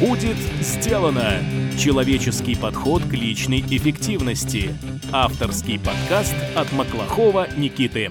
Будет сделано! Человеческий подход к личной эффективности. Авторский подкаст от Маклахова Никиты.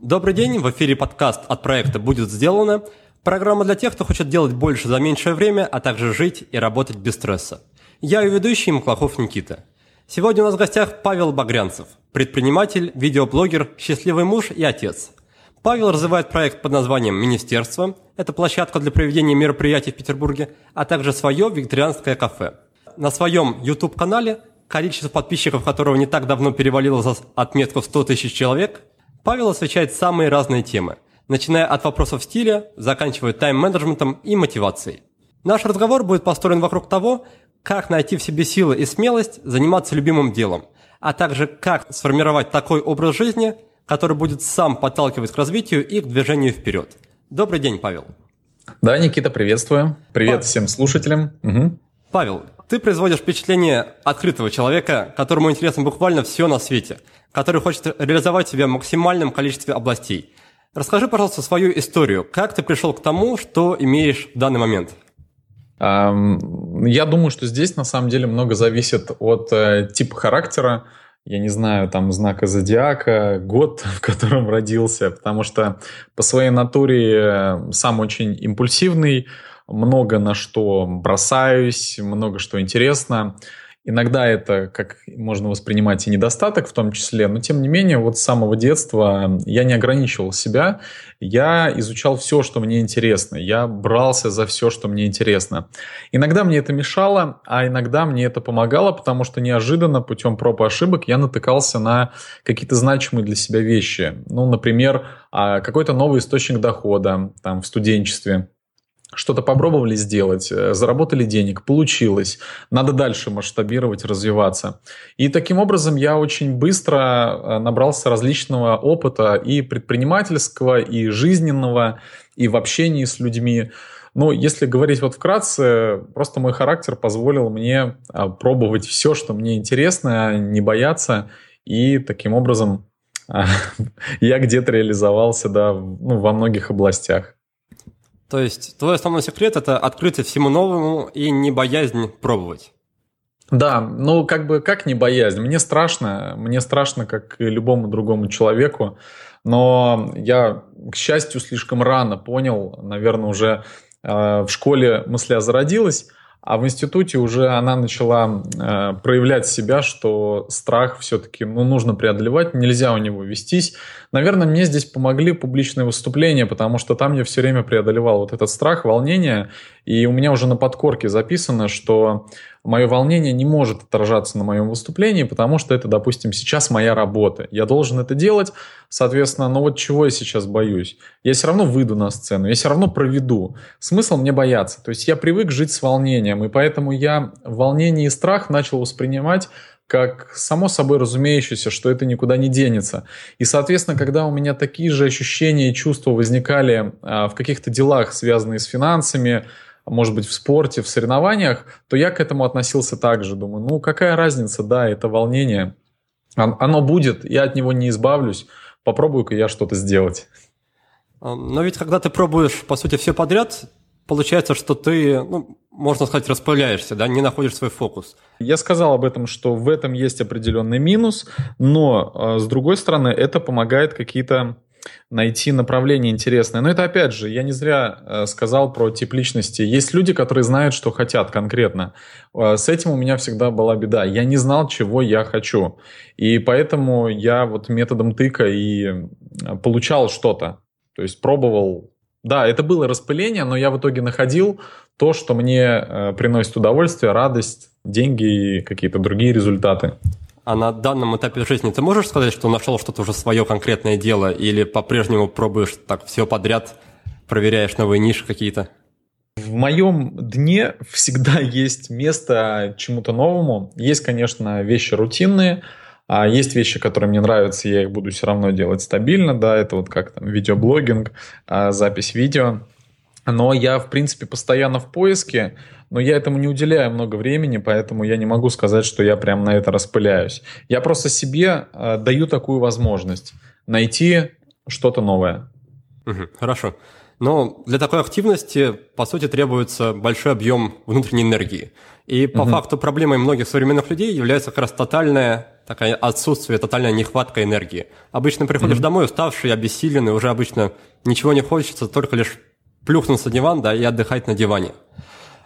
Добрый день, в эфире подкаст от проекта «Будет сделано». Программа для тех, кто хочет делать больше за меньшее время, а также жить и работать без стресса. Я ее ведущий Маклахов Никита. Сегодня у нас в гостях Павел Багрянцев, предприниматель, видеоблогер, счастливый муж и отец – Павел развивает проект под названием «Министерство». Это площадка для проведения мероприятий в Петербурге, а также свое вегетарианское кафе. На своем YouTube-канале, количество подписчиков которого не так давно перевалило за отметку в 100 тысяч человек, Павел освещает самые разные темы, начиная от вопросов стиля, заканчивая тайм-менеджментом и мотивацией. Наш разговор будет построен вокруг того, как найти в себе силы и смелость заниматься любимым делом, а также как сформировать такой образ жизни – который будет сам подталкивать к развитию и к движению вперед. Добрый день, Павел. Да, Никита, приветствую. Привет Павел. всем слушателям. Угу. Павел, ты производишь впечатление открытого человека, которому интересно буквально все на свете, который хочет реализовать себя в максимальном количестве областей. Расскажи, пожалуйста, свою историю. Как ты пришел к тому, что имеешь в данный момент? Я думаю, что здесь на самом деле много зависит от э, типа характера, я не знаю, там, знака зодиака, год, в котором родился, потому что по своей натуре э, сам очень импульсивный, много на что бросаюсь, много что интересно. Иногда это, как можно воспринимать, и недостаток в том числе, но тем не менее, вот с самого детства я не ограничивал себя, я изучал все, что мне интересно, я брался за все, что мне интересно. Иногда мне это мешало, а иногда мне это помогало, потому что неожиданно путем проб и ошибок я натыкался на какие-то значимые для себя вещи. Ну, например, а, какой-то новый источник дохода там, в студенчестве что-то попробовали сделать, э, заработали денег, получилось, надо дальше масштабировать, развиваться. И таким образом я очень быстро э, набрался различного опыта и предпринимательского, и жизненного, и в общении с людьми. Ну, если говорить вот вкратце, просто мой характер позволил мне э, пробовать все, что мне интересно, не бояться, и таким образом я где-то реализовался да, ну, во многих областях. То есть твой основной секрет – это открытие всему новому и не боязнь пробовать. Да, ну как бы как не боязнь. Мне страшно, мне страшно, как и любому другому человеку, но я, к счастью, слишком рано понял, наверное, уже э, в школе мысля зародилась, а в институте уже она начала э, проявлять себя, что страх все-таки ну, нужно преодолевать, нельзя у него вестись. Наверное, мне здесь помогли публичные выступления, потому что там я все время преодолевал вот этот страх, волнение, и у меня уже на подкорке записано, что мое волнение не может отражаться на моем выступлении, потому что это, допустим, сейчас моя работа. Я должен это делать, соответственно, но вот чего я сейчас боюсь? Я все равно выйду на сцену, я все равно проведу. Смысл мне бояться. То есть я привык жить с волнением, и поэтому я волнение и страх начал воспринимать как само собой разумеющееся, что это никуда не денется. И, соответственно, когда у меня такие же ощущения и чувства возникали а, в каких-то делах, связанные с финансами, может быть, в спорте, в соревнованиях, то я к этому относился так же. Думаю, ну какая разница, да, это волнение. Оно будет, я от него не избавлюсь. Попробую-ка я что-то сделать. Но ведь когда ты пробуешь, по сути, все подряд, получается, что ты, ну, можно сказать, распыляешься, да, не находишь свой фокус. Я сказал об этом, что в этом есть определенный минус, но, а, с другой стороны, это помогает какие-то найти направление интересное. Но это опять же, я не зря э, сказал про тип личности. Есть люди, которые знают, что хотят конкретно. Э, с этим у меня всегда была беда. Я не знал, чего я хочу. И поэтому я вот методом тыка и э, получал что-то. То есть пробовал. Да, это было распыление, но я в итоге находил то, что мне приносит удовольствие, радость, деньги и какие-то другие результаты. А на данном этапе жизни ты можешь сказать, что нашел что-то уже свое конкретное дело, или по-прежнему пробуешь так все подряд, проверяешь новые ниши какие-то? В моем дне всегда есть место чему-то новому. Есть, конечно, вещи рутинные, а есть вещи, которые мне нравятся, я их буду все равно делать стабильно, да, это вот как там видеоблогинг, а, запись видео. Но я, в принципе, постоянно в поиске, но я этому не уделяю много времени, поэтому я не могу сказать, что я прям на это распыляюсь. Я просто себе э, даю такую возможность найти что-то новое. Угу, хорошо. Но для такой активности, по сути, требуется большой объем внутренней энергии. И по угу. факту проблемой многих современных людей является как раз тотальное такое отсутствие, тотальная нехватка энергии. Обычно приходишь угу. домой уставший, обессиленный, уже обычно ничего не хочется, только лишь плюхнуться на диван, да, и отдыхать на диване.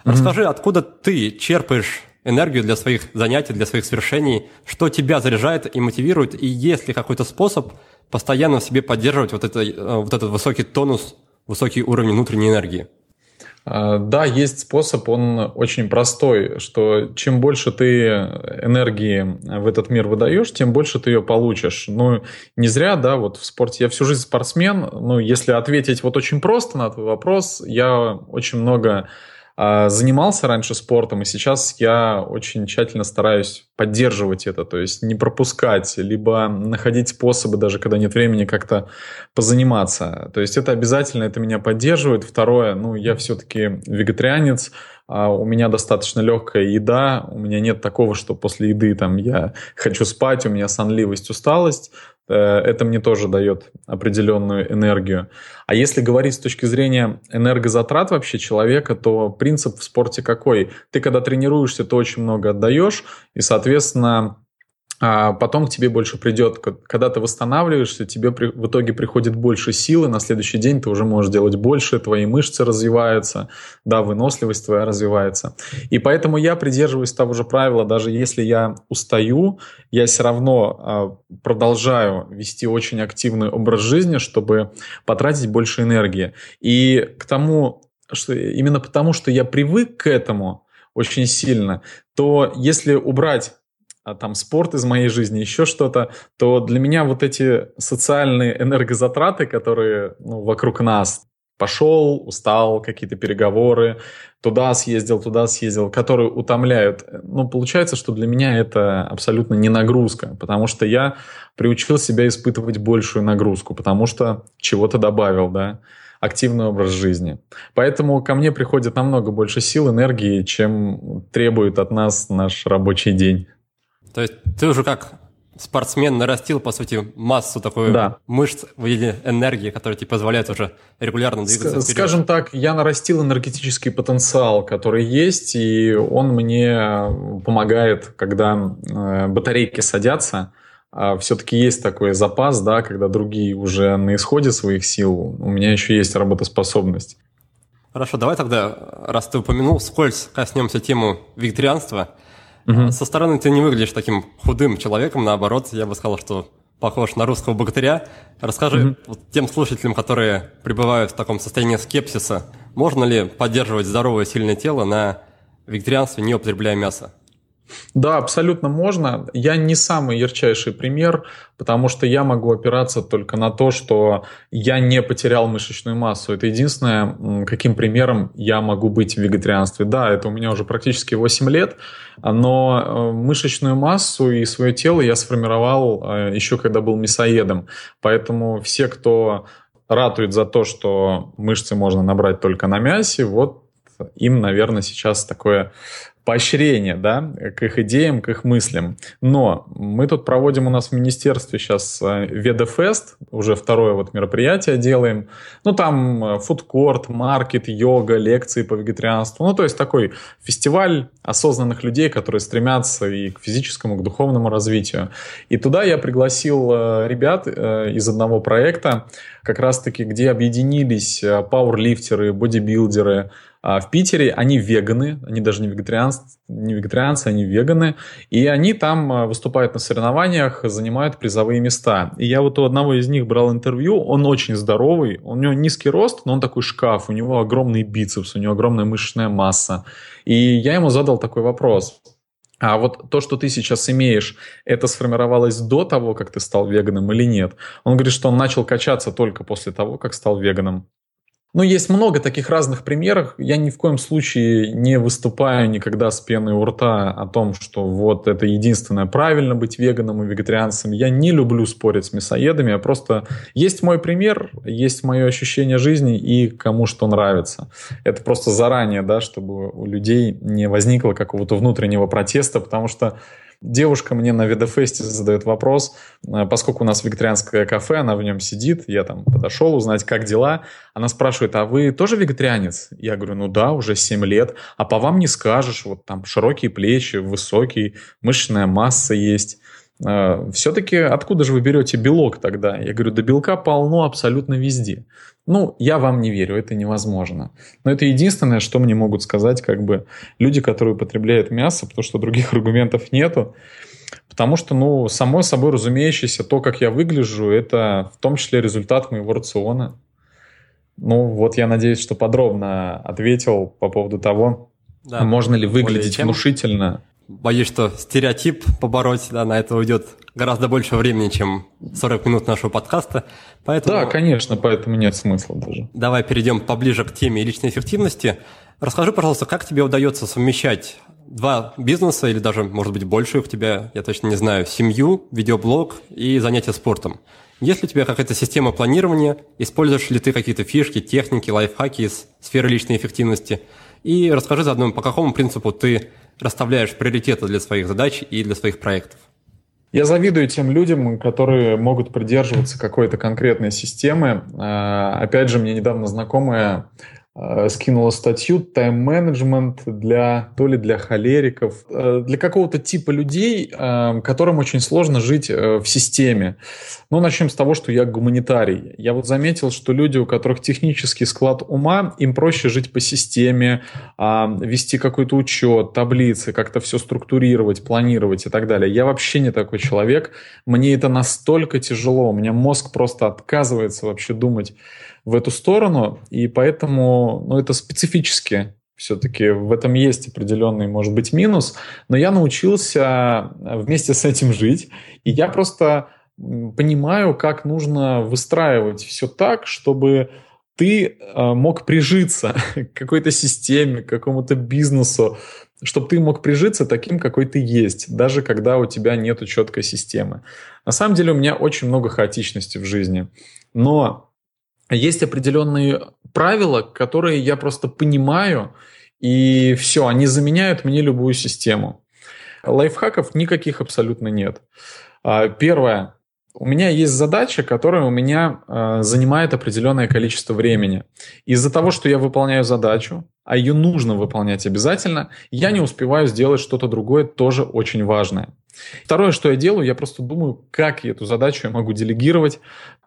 Расскажи, откуда ты черпаешь энергию для своих занятий, для своих свершений, что тебя заряжает и мотивирует, и есть ли какой-то способ постоянно в себе поддерживать вот, это, э, вот этот высокий тонус, высокий уровень внутренней энергии? А, да, есть способ, он очень простой, что чем больше ты энергии в этот мир выдаешь, тем больше ты ее получишь. Ну, не зря, да, вот в спорте я всю жизнь спортсмен, ну, если ответить вот очень просто на твой вопрос, я очень много занимался раньше спортом, и сейчас я очень тщательно стараюсь поддерживать это, то есть не пропускать, либо находить способы, даже когда нет времени, как-то позаниматься. То есть это обязательно, это меня поддерживает. Второе, ну, я все-таки вегетарианец, а у меня достаточно легкая еда, у меня нет такого, что после еды там я хочу спать, у меня сонливость, усталость. Э, это мне тоже дает определенную энергию. А если говорить с точки зрения энергозатрат вообще человека, то принцип в спорте какой? Ты когда тренируешься, ты очень много отдаешь, и, соответственно, а потом к тебе больше придет, когда ты восстанавливаешься, тебе при, в итоге приходит больше силы, на следующий день ты уже можешь делать больше, твои мышцы развиваются, да, выносливость твоя развивается. И поэтому я придерживаюсь того же правила, даже если я устаю, я все равно а, продолжаю вести очень активный образ жизни, чтобы потратить больше энергии. И к тому, что именно потому, что я привык к этому очень сильно, то если убрать там спорт из моей жизни, еще что-то, то для меня вот эти социальные энергозатраты, которые ну, вокруг нас, пошел, устал, какие-то переговоры, туда съездил, туда съездил, которые утомляют. Ну, получается, что для меня это абсолютно не нагрузка, потому что я приучил себя испытывать большую нагрузку, потому что чего-то добавил, да, активный образ жизни. Поэтому ко мне приходит намного больше сил, энергии, чем требует от нас наш рабочий день. То есть ты уже как спортсмен нарастил, по сути, массу такой да. мышц в виде энергии, которая тебе позволяет уже регулярно двигаться Ск- Скажем так, я нарастил энергетический потенциал, который есть, и он мне помогает, когда э, батарейки садятся, а все-таки есть такой запас, да, когда другие уже на исходе своих сил, у меня еще есть работоспособность. Хорошо, давай тогда, раз ты упомянул, скользь коснемся тему вегетарианства – Угу. Со стороны ты не выглядишь таким худым человеком, наоборот, я бы сказал, что похож на русского богатыря. Расскажи угу. вот тем слушателям, которые пребывают в таком состоянии скепсиса, можно ли поддерживать здоровое сильное тело на вегетарианстве, не употребляя мясо? Да, абсолютно можно. Я не самый ярчайший пример, потому что я могу опираться только на то, что я не потерял мышечную массу. Это единственное, каким примером я могу быть в вегетарианстве. Да, это у меня уже практически 8 лет, но э, мышечную массу и свое тело я сформировал э, еще когда был мясоедом. Поэтому все, кто ратует за то, что мышцы можно набрать только на мясе, вот им, наверное, сейчас такое поощрение, да, к их идеям, к их мыслям. Но мы тут проводим у нас в министерстве сейчас э, Ведофест, уже второе вот мероприятие делаем. Ну, там э, фудкорт, маркет, йога, лекции по вегетарианству. Ну, то есть такой фестиваль осознанных людей, которые стремятся и к физическому, и к духовному развитию. И туда я пригласил э, ребят из одного проекта, как раз-таки, где объединились пауэрлифтеры, бодибилдеры, а в Питере они веганы, они даже не вегетарианцы, не вегетарианцы, они веганы, и они там а, выступают на соревнованиях, занимают призовые места. И я вот у одного из них брал интервью, он очень здоровый, у него низкий рост, но он такой шкаф, у него огромный бицепс, у него огромная мышечная масса. И я ему задал такой вопрос. А вот то, что ты сейчас имеешь, это сформировалось до того, как ты стал веганом или нет? Он говорит, что он начал качаться только после того, как стал веганом. Ну, есть много таких разных примеров. Я ни в коем случае не выступаю никогда с пеной у рта о том, что вот это единственное правильно быть веганом и вегетарианцем. Я не люблю спорить с мясоедами, а просто есть мой пример, есть мое ощущение жизни и кому что нравится. Это просто заранее, да, чтобы у людей не возникло какого-то внутреннего протеста, потому что Девушка мне на Ведофесте задает вопрос, э, поскольку у нас вегетарианское кафе, она в нем сидит, я там подошел узнать, как дела. Она спрашивает, а вы тоже вегетарианец? Я говорю, ну да, уже 7 лет. А по вам не скажешь, вот там широкие плечи, высокий, мышечная масса есть. Э, Все-таки откуда же вы берете белок тогда? Я говорю, да белка полно абсолютно везде. Ну, я вам не верю, это невозможно. Но это единственное, что мне могут сказать как бы люди, которые употребляют мясо, потому что других аргументов нету. Потому что, ну, само собой разумеющееся, то, как я выгляжу, это в том числе результат моего рациона. Ну, вот я надеюсь, что подробно ответил по поводу того, да, можно ли выглядеть внушительно. Боюсь, что стереотип побороть, да, на это уйдет гораздо больше времени, чем 40 минут нашего подкаста. Поэтому... Да, конечно, поэтому нет смысла даже. Давай перейдем поближе к теме личной эффективности. Расскажи, пожалуйста, как тебе удается совмещать два бизнеса или даже, может быть, больше у тебя, я точно не знаю, семью, видеоблог и занятия спортом. Есть ли у тебя какая-то система планирования? Используешь ли ты какие-то фишки, техники, лайфхаки из сферы личной эффективности? И расскажи заодно, по какому принципу ты расставляешь приоритеты для своих задач и для своих проектов? Я завидую тем людям, которые могут придерживаться какой-то конкретной системы. А, опять же, мне недавно знакомая Э, скинула статью тайм-менеджмент для то ли для холериков, э, для какого-то типа людей, э, которым очень сложно жить в системе. Ну, начнем с того, что я гуманитарий. Я вот заметил, что люди, у которых технический склад ума, им проще жить по системе, а, вести какой-то учет, таблицы, как-то все структурировать, планировать и так далее. Я вообще не такой человек. Мне это настолько тяжело. У меня мозг просто отказывается вообще думать в эту сторону, и поэтому ну, это специфически все-таки в этом есть определенный, может быть, минус, но я научился вместе с этим жить, и я просто понимаю, как нужно выстраивать все так, чтобы ты э, мог прижиться к какой-то системе, к какому-то бизнесу, чтобы ты мог прижиться таким, какой ты есть, даже когда у тебя нет четкой системы. На самом деле у меня очень много хаотичности в жизни, но есть определенные правила, которые я просто понимаю, и все, они заменяют мне любую систему. Лайфхаков никаких абсолютно нет. А, первое. У меня есть задача, которая у меня э, занимает определенное количество времени. Из-за того, что я выполняю задачу, а ее нужно выполнять обязательно, я не успеваю сделать что-то другое, тоже очень важное. Второе, что я делаю, я просто думаю, как эту задачу я могу делегировать.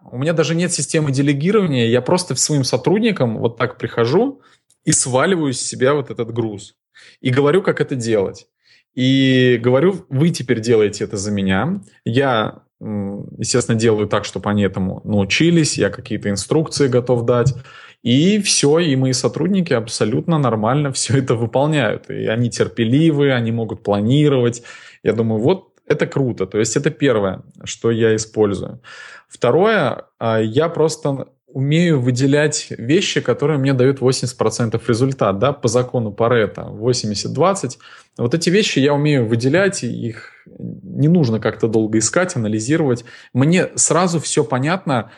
У меня даже нет системы делегирования, я просто своим сотрудникам вот так прихожу и сваливаю с себя вот этот груз. И говорю, как это делать. И говорю, вы теперь делаете это за меня. Я, естественно, делаю так, чтобы они этому научились, я какие-то инструкции готов дать. И все, и мои сотрудники абсолютно нормально все это выполняют. И они терпеливы, они могут планировать. Я думаю, вот это круто. То есть это первое, что я использую. Второе, а, я просто умею выделять вещи, которые мне дают 80% результат, да, по закону Паретта, 80-20. Вот эти вещи я умею выделять, их не нужно как-то долго искать, анализировать. Мне сразу все понятно,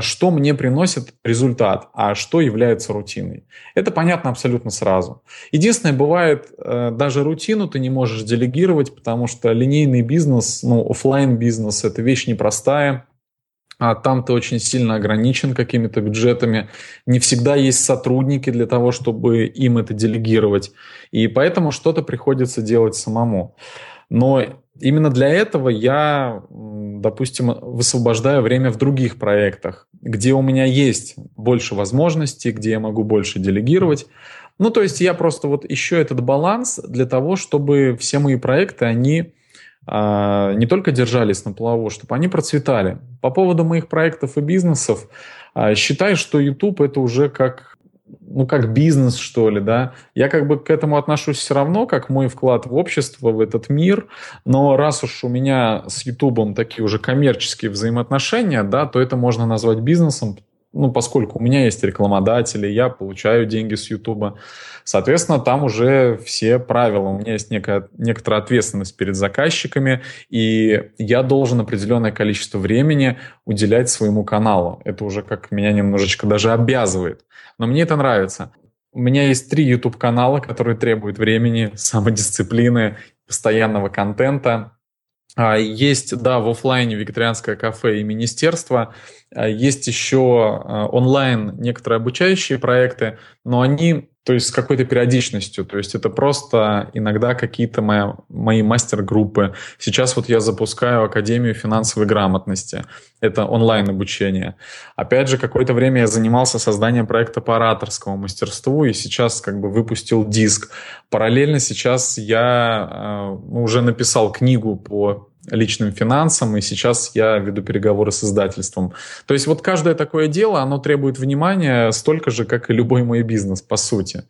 что мне приносит результат, а что является рутиной. Это понятно абсолютно сразу. Единственное, бывает, э, даже рутину ты не можешь делегировать, потому что линейный бизнес, ну, офлайн бизнес это вещь непростая, а там ты очень сильно ограничен какими-то бюджетами. Не всегда есть сотрудники для того, чтобы им это делегировать. И поэтому что-то приходится делать самому. Но именно для этого я, допустим, высвобождаю время в других проектах, где у меня есть больше возможностей, где я могу больше делегировать. Ну, то есть я просто вот ищу этот баланс для того, чтобы все мои проекты, они а, не только держались на плаву, чтобы они процветали. По поводу моих проектов и бизнесов, а, считаю, что YouTube это уже как ну, как бизнес, что ли, да. Я как бы к этому отношусь все равно, как мой вклад в общество, в этот мир. Но раз уж у меня с Ютубом такие уже коммерческие взаимоотношения, да, то это можно назвать бизнесом, ну, поскольку у меня есть рекламодатели, я получаю деньги с Ютуба. Соответственно, там уже все правила. У меня есть некая, некоторая ответственность перед заказчиками, и я должен определенное количество времени уделять своему каналу. Это уже как меня немножечко даже обязывает. Но мне это нравится. У меня есть три YouTube-канала, которые требуют времени, самодисциплины, постоянного контента. А, есть, да, в офлайне вегетарианское кафе и министерство. А, есть еще а, онлайн некоторые обучающие проекты, но они то есть с какой-то периодичностью. То есть это просто иногда какие-то мои, мои мастер-группы. Сейчас вот я запускаю Академию финансовой грамотности. Это онлайн-обучение. Опять же, какое-то время я занимался созданием проекта по ораторскому мастерству и сейчас как бы выпустил диск. Параллельно сейчас я э, уже написал книгу по личным финансам, и сейчас я веду переговоры с издательством. То есть вот каждое такое дело, оно требует внимания столько же, как и любой мой бизнес, по сути.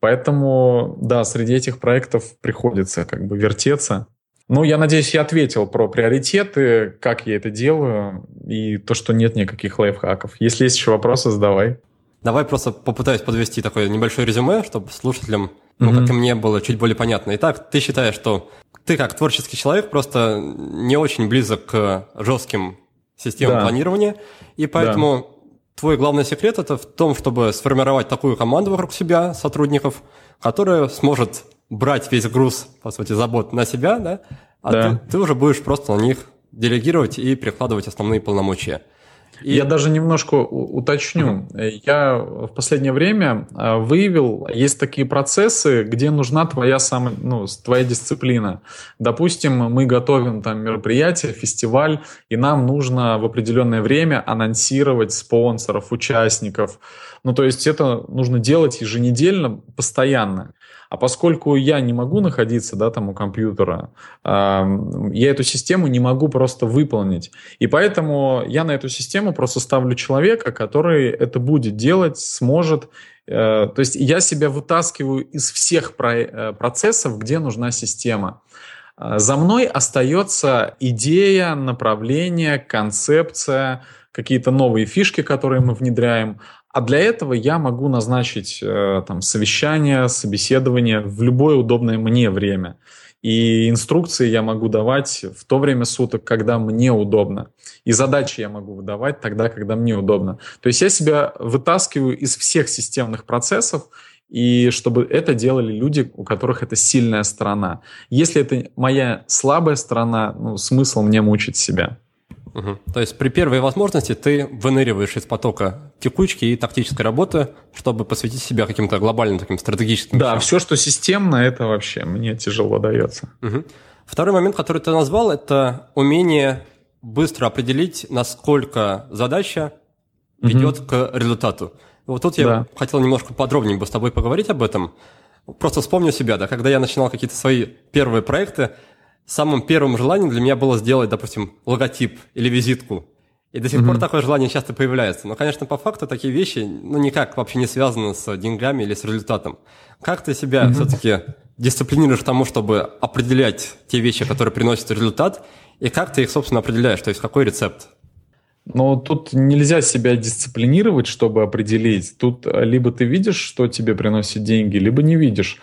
Поэтому, да, среди этих проектов приходится как бы вертеться. Ну, я надеюсь, я ответил про приоритеты, как я это делаю, и то, что нет никаких лайфхаков. Если есть еще вопросы, задавай. Давай просто попытаюсь подвести такое небольшое резюме, чтобы слушателям, ну, mm-hmm. как и мне, было чуть более понятно. Итак, ты считаешь, что ты как творческий человек просто не очень близок к жестким системам да. планирования, и поэтому да. твой главный секрет это в том, чтобы сформировать такую команду вокруг себя, сотрудников, которая сможет брать весь груз, по сути, забот на себя, да, а да. Ты, ты уже будешь просто на них делегировать и перекладывать основные полномочия. И... Я даже немножко уточню. Uh-huh. Я в последнее время а, выявил, есть такие процессы, где нужна твоя сам, ну, твоя дисциплина. Допустим, мы готовим там мероприятие, фестиваль, и нам нужно в определенное время анонсировать спонсоров, участников. Ну, то есть это нужно делать еженедельно, постоянно. А поскольку я не могу находиться да, там у компьютера, я эту систему не могу просто выполнить. И поэтому я на эту систему просто ставлю человека, который это будет делать, сможет. Э, то есть я себя вытаскиваю из всех э, процессов, где нужна система. Э, за мной остается идея, направление, концепция, какие-то новые фишки, которые мы внедряем. А для этого я могу назначить э, там, совещание, собеседование в любое удобное мне время. И инструкции я могу давать в то время суток, когда мне удобно. И задачи я могу выдавать тогда, когда мне удобно. То есть я себя вытаскиваю из всех системных процессов, и чтобы это делали люди, у которых это сильная сторона. Если это моя слабая сторона, ну, смысл мне мучить себя. Угу. То есть при первой возможности ты выныриваешь из потока текучки и тактической работы, чтобы посвятить себя каким-то глобальным таким стратегическим Да, вещам. все, что системно, это вообще мне тяжело дается. Угу. Второй момент, который ты назвал, это умение быстро определить, насколько задача ведет угу. к результату. Вот тут я да. хотел немножко подробнее бы с тобой поговорить об этом. Просто вспомню себя, да, когда я начинал какие-то свои первые проекты, самым первым желанием для меня было сделать, допустим, логотип или визитку. И до сих mm-hmm. пор такое желание часто появляется. Но, конечно, по факту такие вещи ну, никак вообще не связаны с деньгами или с результатом. Как ты себя mm-hmm. все-таки дисциплинируешь тому, чтобы определять те вещи, которые приносят результат, и как ты их, собственно, определяешь? То есть какой рецепт? Но тут нельзя себя дисциплинировать, чтобы определить. Тут либо ты видишь, что тебе приносит деньги, либо не видишь.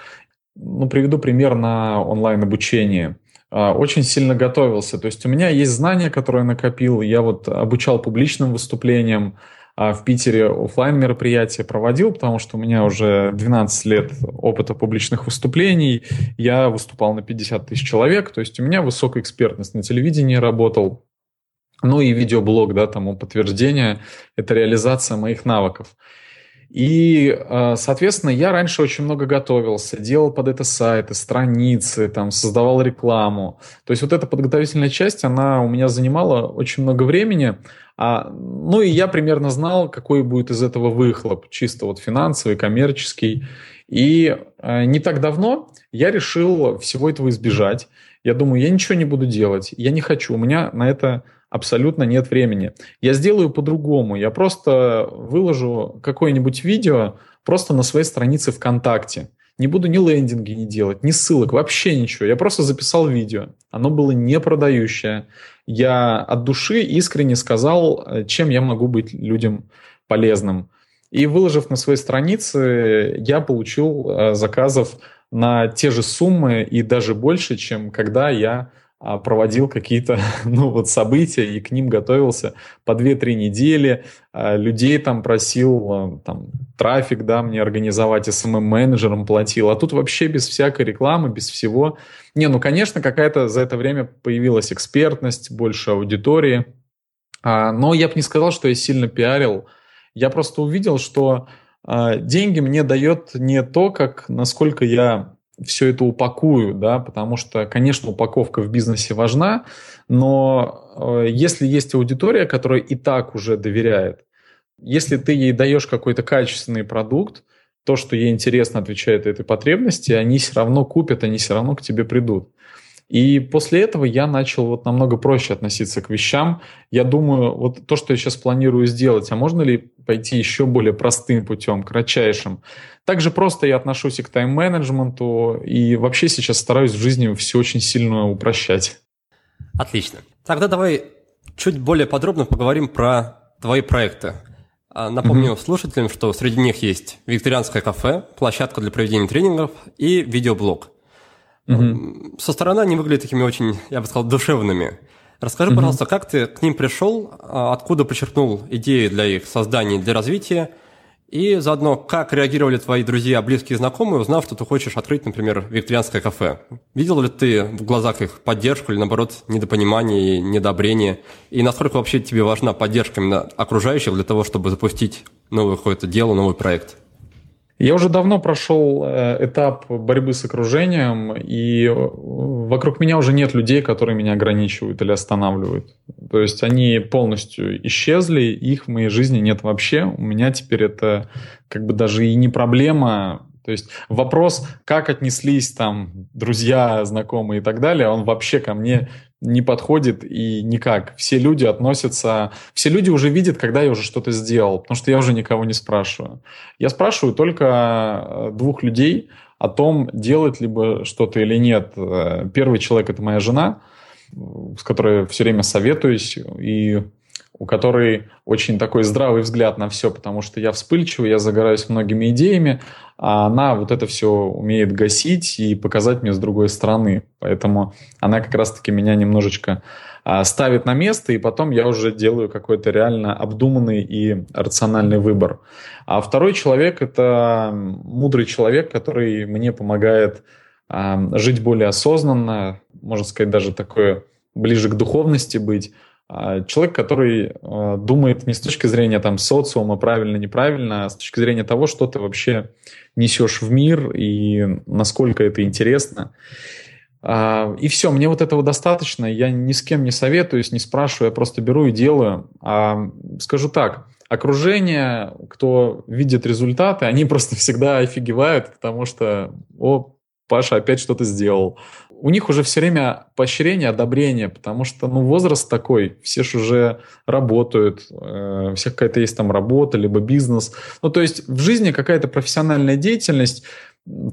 Ну, приведу пример на онлайн-обучении. А, очень сильно готовился. То есть у меня есть знания, которые я накопил. Я вот обучал публичным выступлениям, а в Питере офлайн мероприятия проводил, потому что у меня уже 12 лет опыта публичных выступлений. Я выступал на 50 тысяч человек, то есть у меня высокая экспертность. На телевидении работал, ну и видеоблог, да, тому подтверждение, это реализация моих навыков. И, а, соответственно, я раньше очень много готовился, делал под это сайты, страницы, там, создавал рекламу. То есть вот эта подготовительная часть, она у меня занимала очень много времени. А, ну и я примерно знал, какой будет из этого выхлоп, чисто вот финансовый, коммерческий. И а, не так давно я решил всего этого избежать. Я думаю, я ничего не буду делать, я не хочу, у меня на это абсолютно нет времени. Я сделаю по-другому. Я просто выложу какое-нибудь видео просто на своей странице ВКонтакте. Не буду ни лендинги не делать, ни ссылок, вообще ничего. Я просто записал видео. Оно было не продающее. Я от души искренне сказал, э, чем я могу быть людям полезным. И выложив на своей странице, я получил э, заказов на те же суммы и даже больше, чем когда я проводил какие-то ну, вот события и к ним готовился по 2-3 недели, а, людей там просил, а, там, трафик, да, мне организовать, SMM-менеджером платил, а тут вообще без всякой рекламы, без всего. Не, ну, конечно, какая-то за это время появилась экспертность, больше аудитории, но я бы не сказал, что я сильно пиарил, я просто увидел, что деньги мне дает не то, как насколько я все это упакую, да, потому что, конечно, упаковка в бизнесе важна, но э, если есть аудитория, которая и так уже доверяет, если ты ей даешь какой-то качественный продукт, то, что ей интересно, отвечает этой потребности, они все равно купят, они все равно к тебе придут. И после этого я начал вот намного проще относиться к вещам. Я думаю, вот то, что я сейчас планирую сделать, а можно ли пойти еще более простым путем, кратчайшим? Также просто я отношусь и к тайм-менеджменту, и вообще сейчас стараюсь в жизни все очень сильно упрощать. Отлично. Тогда давай чуть более подробно поговорим про твои проекты. А, напомню mm-hmm. слушателям, что среди них есть викторианское кафе, площадка для проведения тренингов и видеоблог – Угу. Со стороны они выглядят такими очень, я бы сказал, душевными. Расскажи, угу. пожалуйста, как ты к ним пришел, а, откуда почерпнул идеи для их создания, для развития, и заодно, как реагировали твои друзья, близкие знакомые, узнав, что ты хочешь открыть, например, викторианское кафе. Видел ли ты в глазах их поддержку или, наоборот, недопонимание и недобрение? И насколько вообще тебе важна поддержка именно окружающих для того, чтобы запустить новое какое-то дело, новый проект? Я уже давно прошел э, этап борьбы с окружением, и э, вокруг меня уже нет людей, которые меня ограничивают или останавливают. То есть они полностью исчезли, их в моей жизни нет вообще. У меня теперь это как бы даже и не проблема. То есть вопрос, как отнеслись там друзья, знакомые и так далее, он вообще ко мне не подходит и никак. Все люди относятся... Все люди уже видят, когда я уже что-то сделал, потому что я уже никого не спрашиваю. Я спрашиваю только э, двух людей о том, делать либо что-то или нет. Э, первый человек — это моя жена, с которой все время советуюсь, и у которой очень такой здравый взгляд на все, потому что я вспыльчивый, я загораюсь многими идеями, а она вот это все умеет гасить и показать мне с другой стороны. Поэтому она как раз-таки меня немножечко а, ставит на место, и потом я уже делаю какой-то реально обдуманный и рациональный выбор. А второй человек — это мудрый человек, который мне помогает а, жить более осознанно, можно сказать, даже такое ближе к духовности быть, человек, который э, думает не с точки зрения там социума правильно, неправильно, а с точки зрения того, что ты вообще несешь в мир и насколько это интересно. А, и все, мне вот этого достаточно. Я ни с кем не советуюсь, не спрашиваю, я просто беру и делаю. А, скажу так, окружение, кто видит результаты, они просто всегда офигевают, потому что, о, Паша опять что-то сделал у них уже все время поощрение, одобрение, потому что, ну, возраст такой, все же уже работают, э, у какая-то есть там работа, либо бизнес. Ну, то есть в жизни какая-то профессиональная деятельность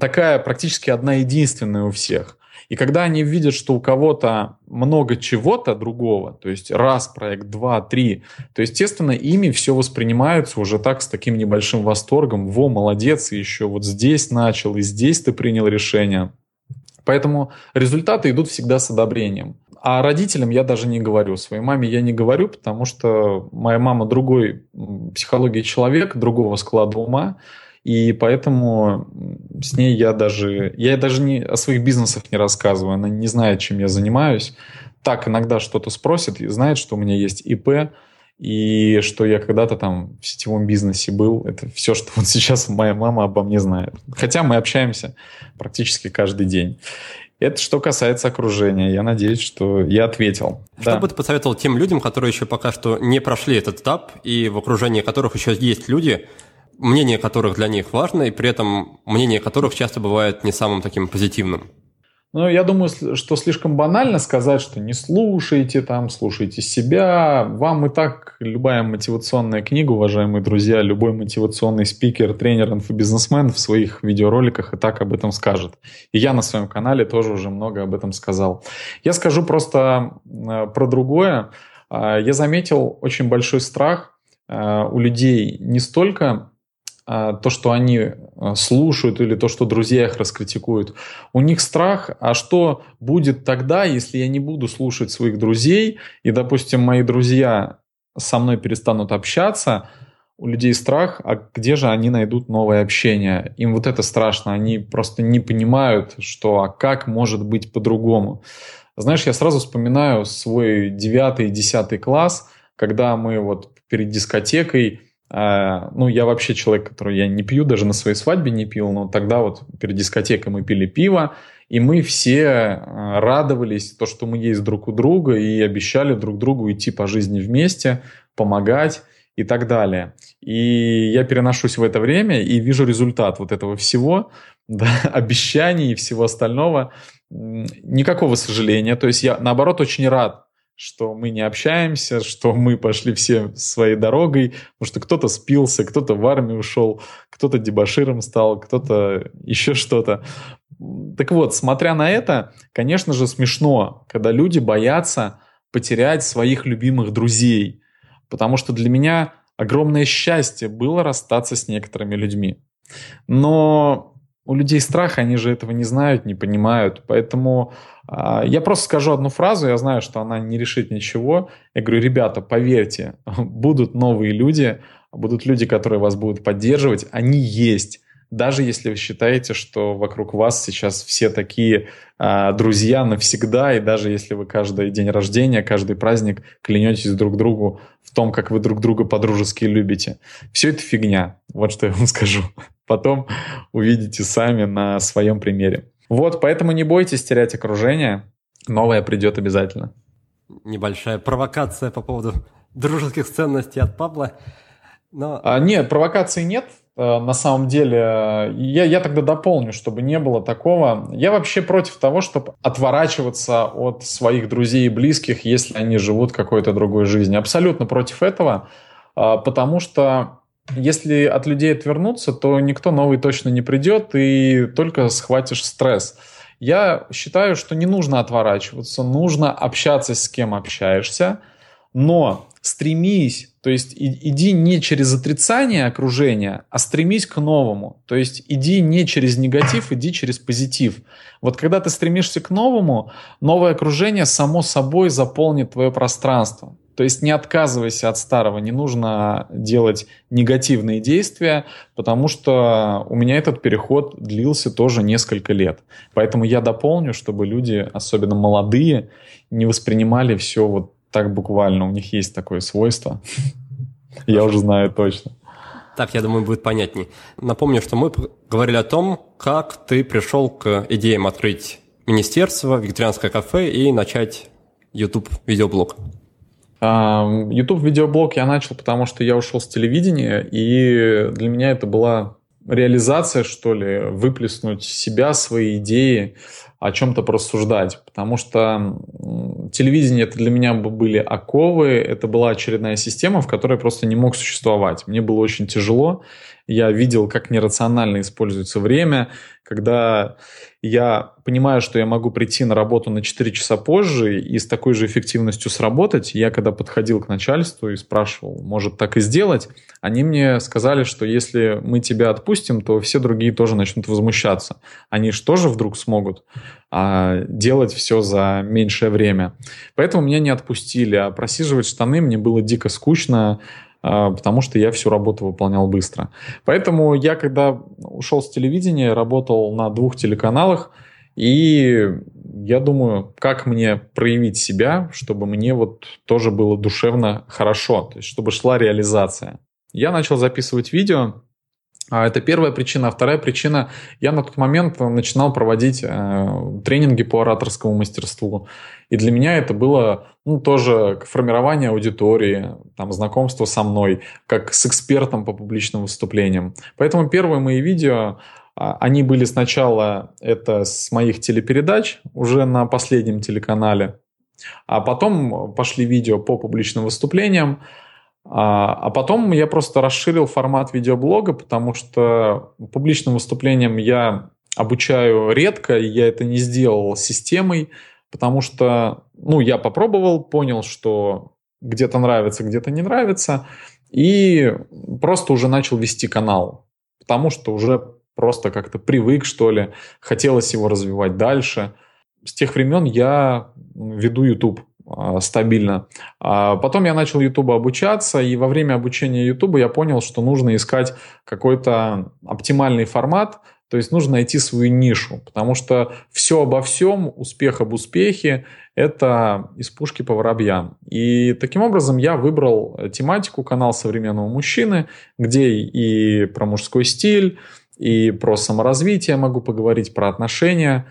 такая практически одна единственная у всех. И когда они видят, что у кого-то много чего-то другого, то есть раз проект, два, три, то, естественно, ими все воспринимается уже так, с таким небольшим восторгом. Во, молодец, еще вот здесь начал, и здесь ты принял решение. Поэтому результаты идут всегда с одобрением. А родителям я даже не говорю. Своей маме я не говорю, потому что моя мама другой психологии человек, другого склада ума. И поэтому с ней я даже... Я даже не, о своих бизнесах не рассказываю. Она не знает, чем я занимаюсь. Так, иногда что-то спросит и знает, что у меня есть ИП, и что я когда-то там в сетевом бизнесе был. Это все, что вот сейчас моя мама обо мне знает. Хотя мы общаемся практически каждый день. Это что касается окружения. Я надеюсь, что я ответил. Что да. бы ты посоветовал тем людям, которые еще пока что не прошли этот этап, и в окружении которых еще есть люди, мнение которых для них важно, и при этом мнение которых часто бывает не самым таким позитивным? Ну, я думаю, что слишком банально сказать, что не слушайте там, слушайте себя. Вам и так любая мотивационная книга, уважаемые друзья, любой мотивационный спикер, тренер, инфобизнесмен в своих видеороликах и так об этом скажет. И я на своем канале тоже уже много об этом сказал. Я скажу просто э, про другое. Э, я заметил очень большой страх э, у людей не столько а, то, что они а, слушают или то, что друзья их раскритикуют. У них страх, а что будет тогда, если я не буду слушать своих друзей, и, допустим, мои друзья со мной перестанут общаться, у людей страх, а где же они найдут новое общение? Им вот это страшно, они просто не понимают, что а как может быть по-другому. Знаешь, я сразу вспоминаю свой девятый десятый класс, когда мы вот перед дискотекой а, ну, я вообще человек, который я не пью, даже на своей свадьбе не пил, но тогда вот перед дискотекой мы пили пиво, и мы все а, радовались, то, что мы есть друг у друга, и обещали друг другу идти по жизни вместе, помогать и так далее. И я переношусь в это время и вижу результат вот этого всего, да, обещаний и всего остального. Никакого сожаления. То есть я, наоборот, очень рад что мы не общаемся, что мы пошли все своей дорогой, потому что кто-то спился, кто-то в армию ушел, кто-то дебаширом стал, кто-то еще что-то. Так вот, смотря на это, конечно же, смешно, когда люди боятся потерять своих любимых друзей, потому что для меня огромное счастье было расстаться с некоторыми людьми. Но у людей страх, они же этого не знают, не понимают. Поэтому э, я просто скажу одну фразу, я знаю, что она не решит ничего. Я говорю, ребята, поверьте, будут новые люди, будут люди, которые вас будут поддерживать, они есть. Даже если вы считаете, что вокруг вас сейчас все такие э, друзья навсегда, и даже если вы каждый день рождения, каждый праздник клянетесь друг другу в том, как вы друг друга по-дружески любите. Все это фигня. Вот что я вам скажу потом увидите сами на своем примере. Вот, поэтому не бойтесь терять окружение, новое придет обязательно. Небольшая провокация по поводу дружеских ценностей от Павла. Но... А, нет, провокации нет. А, на самом деле, я, я тогда дополню, чтобы не было такого. Я вообще против того, чтобы отворачиваться от своих друзей и близких, если они живут какой-то другой жизнью. Абсолютно против этого, а, потому что если от людей отвернуться, то никто новый точно не придет, и только схватишь стресс. Я считаю, что не нужно отворачиваться, нужно общаться с кем общаешься, но стремись, то есть иди не через отрицание окружения, а стремись к новому. То есть иди не через негатив, иди через позитив. Вот когда ты стремишься к новому, новое окружение само собой заполнит твое пространство. То есть не отказывайся от старого, не нужно делать негативные действия, потому что у меня этот переход длился тоже несколько лет. Поэтому я дополню, чтобы люди, особенно молодые, не воспринимали все вот так буквально. У них есть такое свойство. Я уже знаю точно. Так, я думаю, будет понятней. Напомню, что мы говорили о том, как ты пришел к идеям открыть министерство, вегетарианское кафе и начать YouTube-видеоблог. YouTube видеоблог я начал, потому что я ушел с телевидения, и для меня это была реализация, что ли, выплеснуть себя, свои идеи, о чем-то порассуждать, потому что телевидение это для меня были оковы, это была очередная система, в которой я просто не мог существовать. Мне было очень тяжело, я видел, как нерационально используется время, когда я понимаю, что я могу прийти на работу на 4 часа позже и с такой же эффективностью сработать. Я когда подходил к начальству и спрашивал, может так и сделать, они мне сказали, что если мы тебя отпустим, то все другие тоже начнут возмущаться. Они же тоже вдруг смогут а, делать все за меньшее время. Поэтому меня не отпустили, а просиживать штаны мне было дико скучно. А, потому что я всю работу выполнял быстро. Поэтому я, когда ушел с телевидения, работал на двух телеканалах, и я думаю, как мне проявить себя, чтобы мне вот тоже было душевно хорошо, то есть чтобы шла реализация. Я начал записывать видео, это первая причина. А вторая причина, я на тот момент начинал проводить э, тренинги по ораторскому мастерству. И для меня это было ну, тоже формирование аудитории, там, знакомство со мной, как с экспертом по публичным выступлениям. Поэтому первые мои видео, а, они были сначала это с моих телепередач, уже на последнем телеканале, а потом пошли видео по публичным выступлениям, а, а потом я просто расширил формат видеоблога, потому что публичным выступлением я обучаю редко, и я это не сделал системой, потому что, ну, я попробовал, понял, что где-то нравится, где-то не нравится, и просто уже начал вести канал. потому что уже просто как-то привык, что ли, хотелось его развивать дальше. С тех времен я веду YouTube стабильно. А потом я начал YouTube обучаться, и во время обучения YouTube я понял, что нужно искать какой-то оптимальный формат, то есть нужно найти свою нишу, потому что все обо всем, успех об успехе – это из пушки по воробьям. И таким образом я выбрал тематику канал современного мужчины, где и про мужской стиль, и про саморазвитие могу поговорить, про отношения.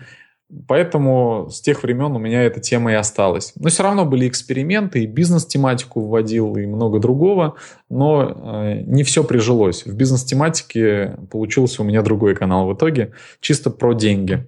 Поэтому с тех времен у меня эта тема и осталась. Но все равно были эксперименты, и бизнес-тематику вводил, и много другого, но э, не все прижилось. В бизнес-тематике получился у меня другой канал в итоге, чисто про деньги.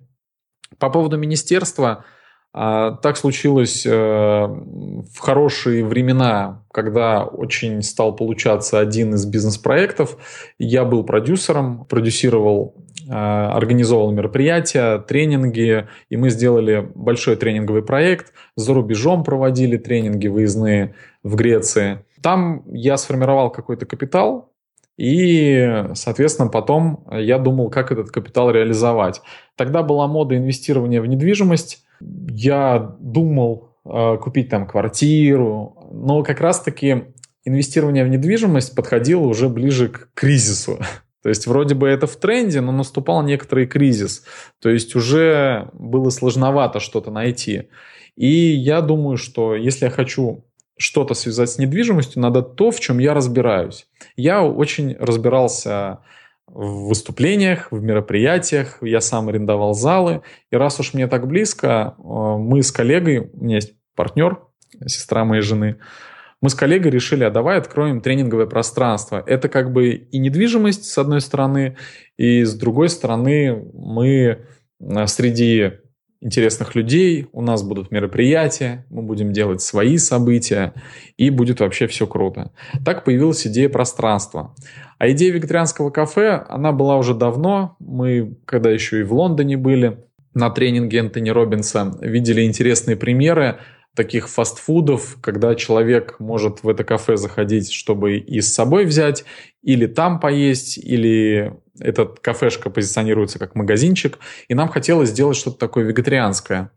По поводу министерства – а, так случилось э, в хорошие времена, когда очень стал получаться один из бизнес-проектов. Я был продюсером, продюсировал, э, организовал мероприятия, тренинги, и мы сделали большой тренинговый проект. За рубежом проводили тренинги выездные в Греции. Там я сформировал какой-то капитал, и, соответственно, потом я думал, как этот капитал реализовать. Тогда была мода инвестирования в недвижимость. Я думал э, купить там квартиру, но как раз-таки инвестирование в недвижимость подходило уже ближе к кризису. То есть вроде бы это в тренде, но наступал некоторый кризис. То есть уже было сложновато что-то найти. И я думаю, что если я хочу что-то связать с недвижимостью, надо то, в чем я разбираюсь. Я очень разбирался в выступлениях, в мероприятиях, я сам арендовал залы. И раз уж мне так близко, э, мы с коллегой, у меня есть партнер, сестра моей жены, мы с коллегой решили, а давай откроем тренинговое пространство. Это как бы и недвижимость, с одной стороны, и с другой стороны мы э, среди интересных людей, у нас будут мероприятия, мы будем делать свои события, и будет вообще все круто. Так появилась идея пространства. А идея вегетарианского кафе, она была уже давно. Мы, когда еще и в Лондоне были, на тренинге Энтони Робинса, видели интересные примеры таких фастфудов, когда человек может в это кафе заходить, чтобы и с собой взять, или там поесть, или этот кафешка позиционируется как магазинчик, и нам хотелось сделать что-то такое вегетарианское.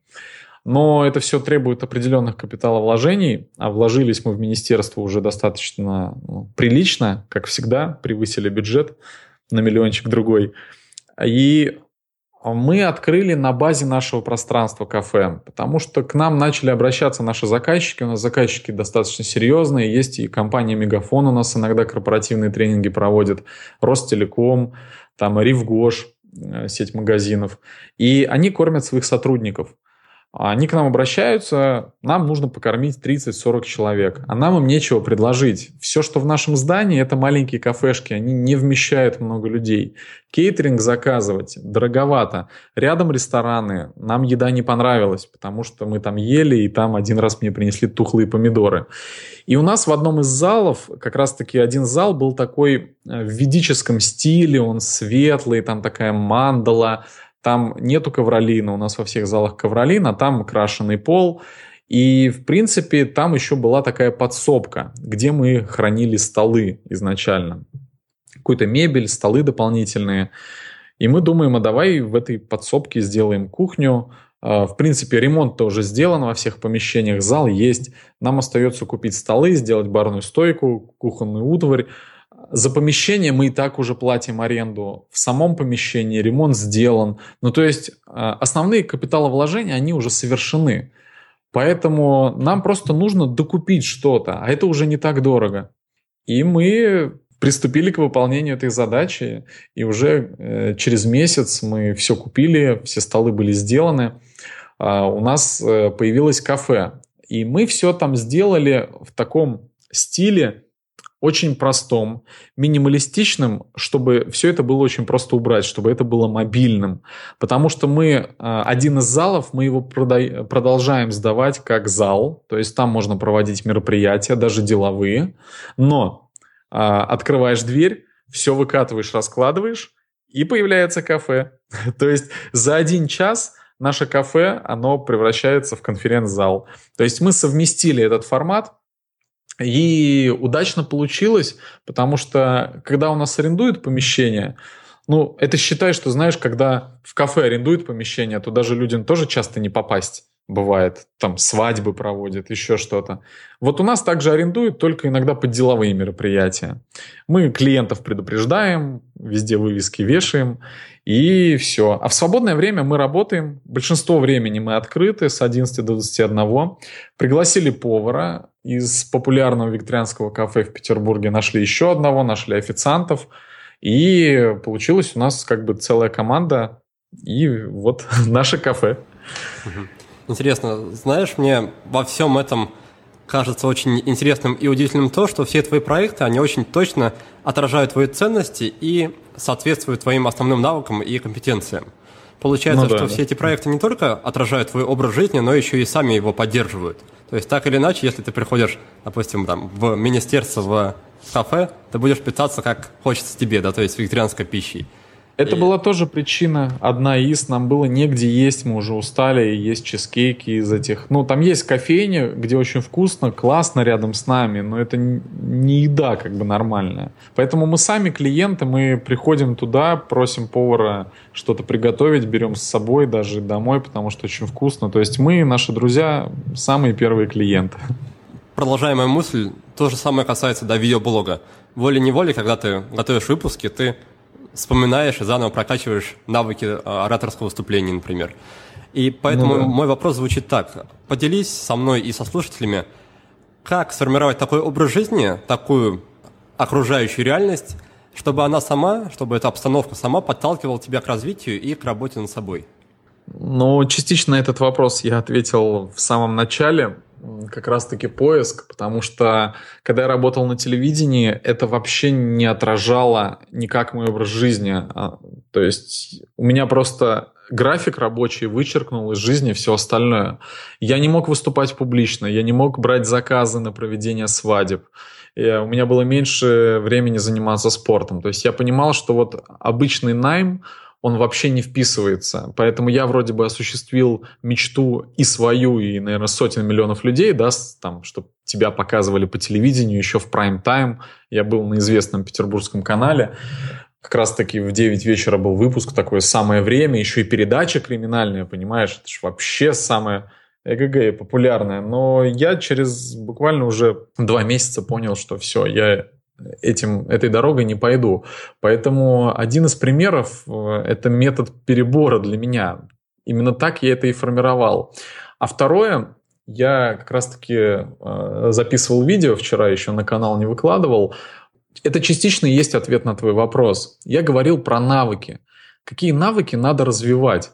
Но это все требует определенных капиталовложений, а вложились мы в министерство уже достаточно ну, прилично, как всегда, превысили бюджет на миллиончик другой. И мы открыли на базе нашего пространства кафе, потому что к нам начали обращаться наши заказчики. У нас заказчики достаточно серьезные. Есть и компания Мегафон у нас иногда корпоративные тренинги проводит, Ростелеком, там Ривгош, э, сеть магазинов. И они кормят своих сотрудников – они к нам обращаются, нам нужно покормить 30-40 человек, а нам им нечего предложить. Все, что в нашем здании, это маленькие кафешки, они не вмещают много людей. Кейтеринг заказывать дороговато. Рядом рестораны, нам еда не понравилась, потому что мы там ели, и там один раз мне принесли тухлые помидоры. И у нас в одном из залов, как раз-таки один зал был такой э, в ведическом стиле, он светлый, там такая мандала, там нету ковролина, у нас во всех залах ковролин, а там крашеный пол. И, в принципе, там еще была такая подсобка, где мы хранили столы изначально. Какую-то мебель, столы дополнительные. И мы думаем, а давай в этой подсобке сделаем кухню. А, в принципе, ремонт-то уже сделан во всех помещениях, зал есть. Нам остается купить столы, сделать барную стойку, кухонную утварь. За помещение мы и так уже платим аренду. В самом помещении ремонт сделан. Ну, то есть а, основные капиталовложения, они уже совершены. Поэтому нам просто нужно докупить что-то, а это уже не так дорого. И мы приступили к выполнению этой задачи, и уже э, через месяц мы все купили, все столы были сделаны. Э, у нас э, появилось кафе, и мы все там сделали в таком стиле, очень простом, минималистичным, чтобы все это было очень просто убрать, чтобы это было мобильным. Потому что мы, а, один из залов, мы его продолжаем сдавать как зал, то есть там можно проводить мероприятия, даже деловые, но а, открываешь дверь, все выкатываешь, раскладываешь, и появляется кафе. то есть за один час наше кафе, оно превращается в конференц-зал. То есть мы совместили этот формат, И удачно получилось, потому что когда у нас арендуют помещение, ну, это считай, что, знаешь, когда в кафе арендуют помещение, то даже людям тоже часто не попасть бывает, там свадьбы проводят, еще что-то. Вот у нас также арендуют только иногда под деловые мероприятия. Мы клиентов предупреждаем, везде вывески вешаем, и все. А в свободное время мы работаем. Большинство времени мы открыты с 11 до 21. Пригласили повара из популярного викторианского кафе в Петербурге. Нашли еще одного, нашли официантов. И получилась у нас как бы целая команда. И вот наше кафе. Интересно, знаешь, мне во всем этом кажется очень интересным и удивительным то, что все твои проекты, они очень точно отражают твои ценности и соответствуют твоим основным навыкам и компетенциям. Получается, ну, да, что да. все эти проекты не только отражают твой образ жизни, но еще и сами его поддерживают. То есть так или иначе, если ты приходишь, допустим, там, в министерство, в кафе, ты будешь питаться как хочется тебе, да, то есть вегетарианской пищей. Это и... была тоже причина, одна из, нам было негде есть, мы уже устали, есть чизкейки из этих. Ну, там есть кофейня, где очень вкусно, классно рядом с нами, но это не еда как бы нормальная. Поэтому мы сами клиенты, мы приходим туда, просим повара что-то приготовить, берем с собой даже домой, потому что очень вкусно. То есть мы, наши друзья, самые первые клиенты. Продолжая мою мысль, то же самое касается да, видеоблога. Волей-неволей, когда ты готовишь выпуски, ты вспоминаешь и заново прокачиваешь навыки э, ораторского выступления, например. И поэтому ну, да. мой вопрос звучит так. Поделись со мной и со слушателями, как сформировать такой образ жизни, такую окружающую реальность, чтобы она сама, чтобы эта обстановка сама подталкивала тебя к развитию и к работе над собой? Ну, частично на этот вопрос я ответил в самом начале как раз-таки поиск, потому что когда я работал на телевидении, это вообще не отражало никак мой образ жизни. А, то есть у меня просто график рабочий вычеркнул из жизни все остальное. Я не мог выступать публично, я не мог брать заказы на проведение свадеб. Я, у меня было меньше времени заниматься спортом. То есть я понимал, что вот обычный найм, он вообще не вписывается. Поэтому я вроде бы осуществил мечту и свою, и, наверное, сотен миллионов людей, да, там, чтобы тебя показывали по телевидению еще в прайм-тайм. Я был на известном петербургском канале. Как раз-таки в 9 вечера был выпуск, такое самое время, еще и передача криминальная, понимаешь? Это же вообще самое ЭГГ популярное. Но я через буквально уже два месяца понял, что все, я этим, этой дорогой не пойду. Поэтому один из примеров э, – это метод перебора для меня. Именно так я это и формировал. А второе, я как раз-таки э, записывал видео вчера, еще на канал не выкладывал. Это частично и есть ответ на твой вопрос. Я говорил про навыки. Какие навыки надо развивать?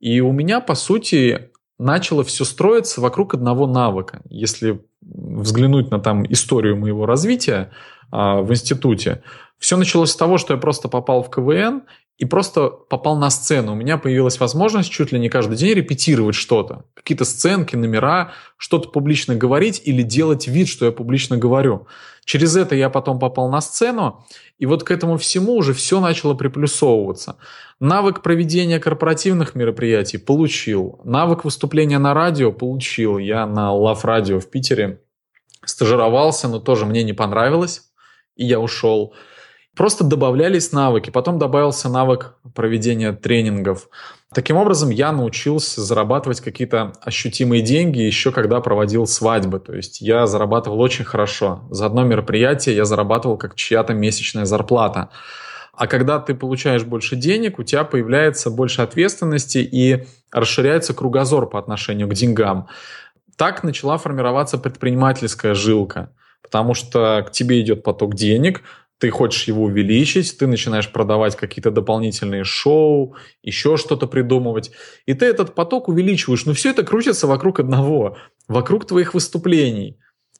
И у меня, по сути, начало все строиться вокруг одного навыка. Если взглянуть на там историю моего развития, а, в институте. Все началось с того, что я просто попал в КВН и просто попал на сцену. У меня появилась возможность чуть ли не каждый день репетировать что-то. Какие-то сценки, номера, что-то публично говорить или делать вид, что я публично говорю. Через это я потом попал на сцену, и вот к этому всему уже все начало приплюсовываться. Навык проведения корпоративных мероприятий получил. Навык выступления на радио получил. Я на Лав Радио в Питере стажировался, но тоже мне не понравилось и я ушел. Просто добавлялись навыки. Потом добавился навык проведения тренингов. Таким образом, я научился зарабатывать какие-то ощутимые деньги еще когда проводил свадьбы. То есть я зарабатывал очень хорошо. За одно мероприятие я зарабатывал как чья-то месячная зарплата. А когда ты получаешь больше денег, у тебя появляется больше ответственности и расширяется кругозор по отношению к деньгам. Так начала формироваться предпринимательская жилка потому что к тебе идет поток денег, ты хочешь его увеличить, ты начинаешь продавать какие-то дополнительные шоу, еще что-то придумывать, и ты этот поток увеличиваешь, но все это крутится вокруг одного, вокруг твоих выступлений.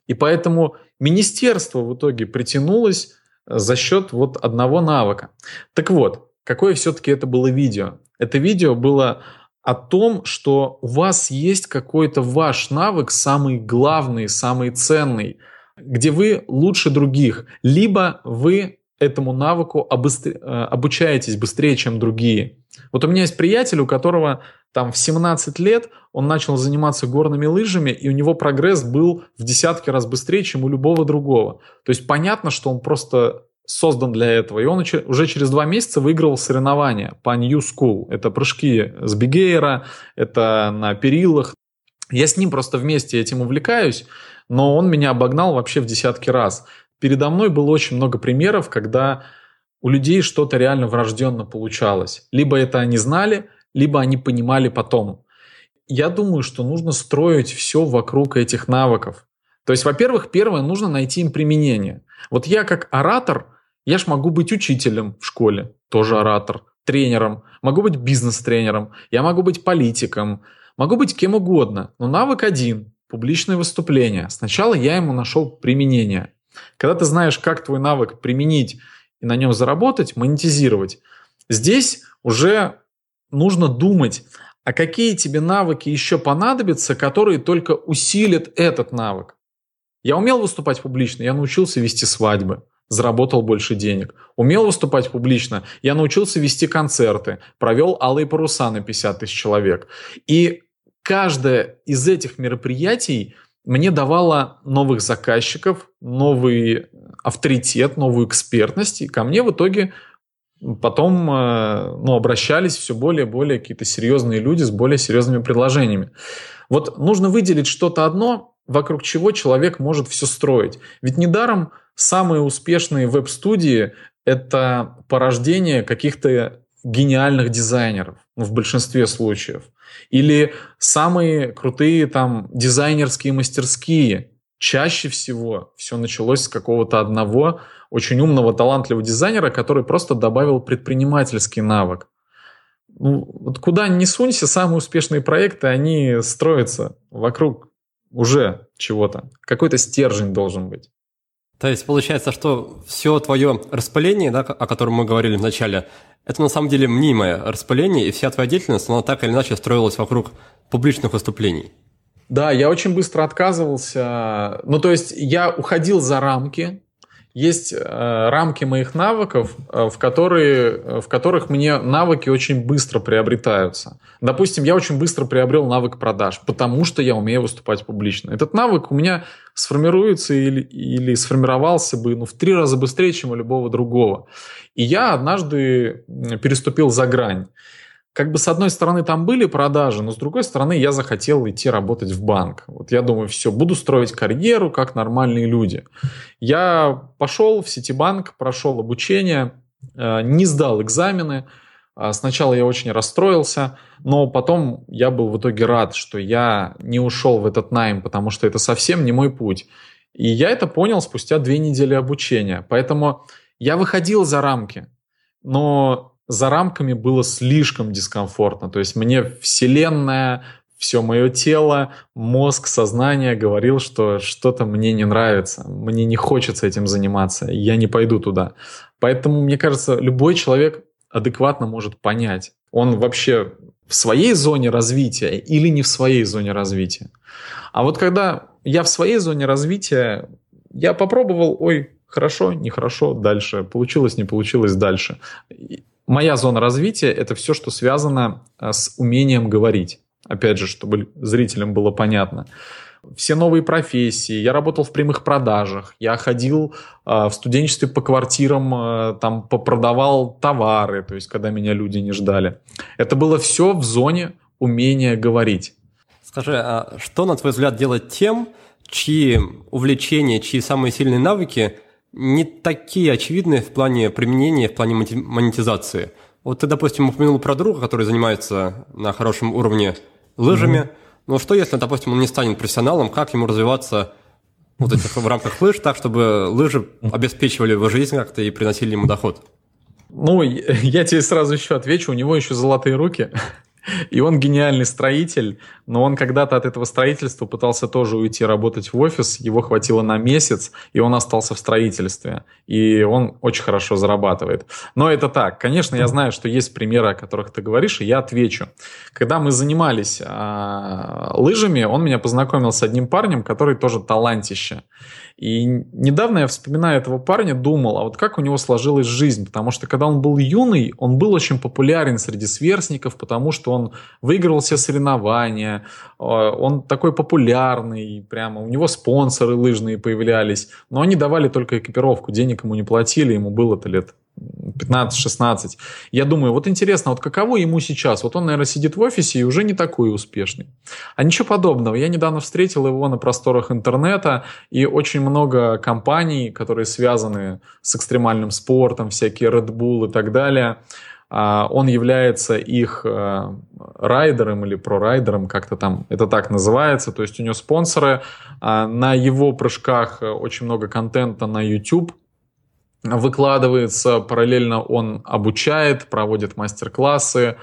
И поэтому министерство в итоге притянулось э, за счет вот одного навыка. Так вот, какое все-таки это было видео? Это видео было о том, что у вас есть какой-то ваш навык, самый главный, самый ценный – где вы лучше других, либо вы этому навыку обустр... Э, обучаетесь быстрее, чем другие. Вот у меня есть приятель, у которого там в 17 лет он начал заниматься горными лыжами, и у него прогресс был в десятки раз быстрее, чем у любого другого. То есть понятно, что он просто создан для этого. И он уже через два месяца выиграл соревнования по New School. Это прыжки с бигейра, это на перилах. Я с ним просто вместе этим увлекаюсь, но он меня обогнал вообще в десятки раз. Передо мной было очень много примеров, когда у людей что-то реально врожденно получалось. Либо это они знали, либо они понимали потом. Я думаю, что нужно строить все вокруг этих навыков. То есть, во-первых, первое, нужно найти им применение. Вот я как оратор, я ж могу быть учителем в школе, тоже оратор, тренером, могу быть бизнес-тренером, я могу быть политиком, могу быть кем угодно, но навык один – публичное выступление. Сначала я ему нашел применение. Когда ты знаешь, как твой навык применить и на нем заработать, монетизировать, здесь уже нужно думать, а какие тебе навыки еще понадобятся, которые только усилят этот навык. Я умел выступать публично, я научился вести свадьбы, заработал больше денег. Умел выступать публично, я научился вести концерты, провел алые паруса на 50 тысяч человек. И каждое из этих мероприятий мне давало новых заказчиков, новый авторитет, новую экспертность, и ко мне в итоге потом э, ну, обращались все более и более какие-то серьезные люди с более серьезными предложениями. Вот нужно выделить что-то одно, вокруг чего человек может все строить. Ведь недаром самые успешные веб-студии – это порождение каких-то гениальных дизайнеров ну, в большинстве случаев. Или самые крутые там дизайнерские мастерские. Чаще всего все началось с какого-то одного очень умного, талантливого дизайнера, который просто добавил предпринимательский навык. Ну, вот куда ни сунься, самые успешные проекты, они строятся вокруг уже чего-то. Какой-то стержень должен быть. То есть получается, что все твое распыление, да, о котором мы говорили в начале, это на самом деле мнимое распыление, и вся твоя деятельность, она так или иначе строилась вокруг публичных выступлений. Да, я очень быстро отказывался. Ну, то есть я уходил за рамки, есть э, рамки моих навыков, э, в, которые, в которых мне навыки очень быстро приобретаются. Допустим, я очень быстро приобрел навык продаж, потому что я умею выступать публично. Этот навык у меня сформируется или, или сформировался бы ну, в три раза быстрее, чем у любого другого. И я однажды переступил за грань как бы с одной стороны там были продажи, но с другой стороны я захотел идти работать в банк. Вот я думаю, все, буду строить карьеру как нормальные люди. Я пошел в Ситибанк, прошел обучение, э, не сдал экзамены. А сначала я очень расстроился, но потом я был в итоге рад, что я не ушел в этот найм, потому что это совсем не мой путь. И я это понял спустя две недели обучения. Поэтому я выходил за рамки, но за рамками было слишком дискомфортно. То есть мне вселенная, все мое тело, мозг, сознание говорил, что что-то мне не нравится, мне не хочется этим заниматься, я не пойду туда. Поэтому, мне кажется, любой человек адекватно может понять, он вообще в своей зоне развития или не в своей зоне развития. А вот когда я в своей зоне развития, я попробовал, ой, хорошо, нехорошо, дальше, получилось, не получилось, дальше моя зона развития – это все, что связано э, с умением говорить. Опять же, чтобы зрителям было понятно. Все новые профессии. Я работал в прямых продажах. Я ходил э, в студенчестве по квартирам, э, там попродавал товары, то есть когда меня люди не ждали. Это было все в зоне умения говорить. Скажи, а что, на твой взгляд, делать тем, чьи увлечения, чьи самые сильные навыки – не такие очевидные в плане применения, в плане монетизации. Вот ты, допустим, упомянул про друга, который занимается на хорошем уровне лыжами. Mm-hmm. Но что если, допустим, он не станет профессионалом, как ему развиваться вот этих, в рамках лыж так, чтобы лыжи обеспечивали его жизнь как-то и приносили ему доход? Ну, я тебе сразу еще отвечу, у него еще золотые руки. И он гениальный строитель, но он когда-то от этого строительства пытался тоже уйти работать в офис, его хватило на месяц, и он остался в строительстве. И он очень хорошо зарабатывает. Но это так. Конечно, я знаю, что есть примеры, о которых ты говоришь, и я отвечу. Когда мы занимались а, лыжами, он меня познакомил с одним парнем, который тоже талантище. И недавно я, вспоминая этого парня, думал, а вот как у него сложилась жизнь, потому что когда он был юный, он был очень популярен среди сверстников, потому что он выиграл все соревнования, э, он такой популярный, прямо у него спонсоры лыжные появлялись, но они давали только экипировку, денег ему не платили, ему было-то лет 15-16. Я думаю, вот интересно, вот каково ему сейчас? Вот он, наверное, сидит в офисе и уже не такой успешный. А ничего подобного. Я недавно встретил его на просторах интернета, и очень много компаний, которые связаны с экстремальным спортом, всякие Red Bull и так далее, а, он является их э, райдером или прорайдером, как-то там это так называется. То есть у него спонсоры. А, на его прыжках очень много контента на YouTube выкладывается, параллельно он обучает, проводит мастер-классы,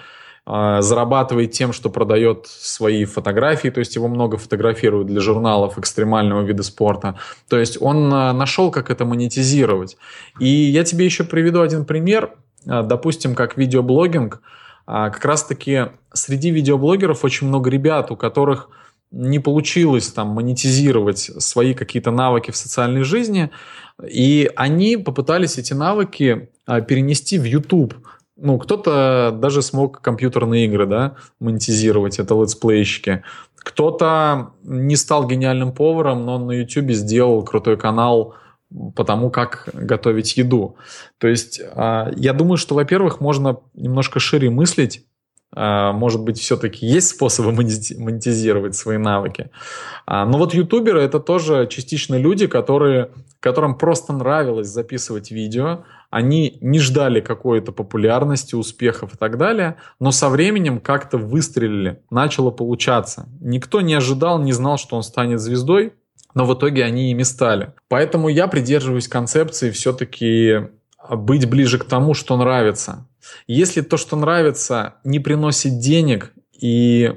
а, зарабатывает тем, что продает свои фотографии, то есть его много фотографируют для журналов экстремального вида спорта. То есть он а, нашел, как это монетизировать. И я тебе еще приведу один пример, а, допустим, как видеоблогинг. Как раз-таки среди видеоблогеров очень много ребят, у которых не получилось там монетизировать свои какие-то навыки в социальной жизни, и они попытались эти навыки а, перенести в YouTube. Ну, кто-то даже смог компьютерные игры, да, монетизировать, это летсплейщики. Кто-то не стал гениальным поваром, но на YouTube сделал крутой канал по тому, как готовить еду. То есть а, я думаю, что, во-первых, можно немножко шире мыслить, может быть, все-таки есть способы монетизировать свои навыки. А, но вот ютуберы это тоже частично люди, которые, которым просто нравилось записывать видео, они не ждали какой-то популярности, успехов и так далее, но со временем как-то выстрелили, начало получаться. Никто не ожидал, не знал, что он станет звездой, но в итоге они ими стали. Поэтому я придерживаюсь концепции все-таки быть ближе к тому, что нравится. Если то, что нравится, не приносит денег, и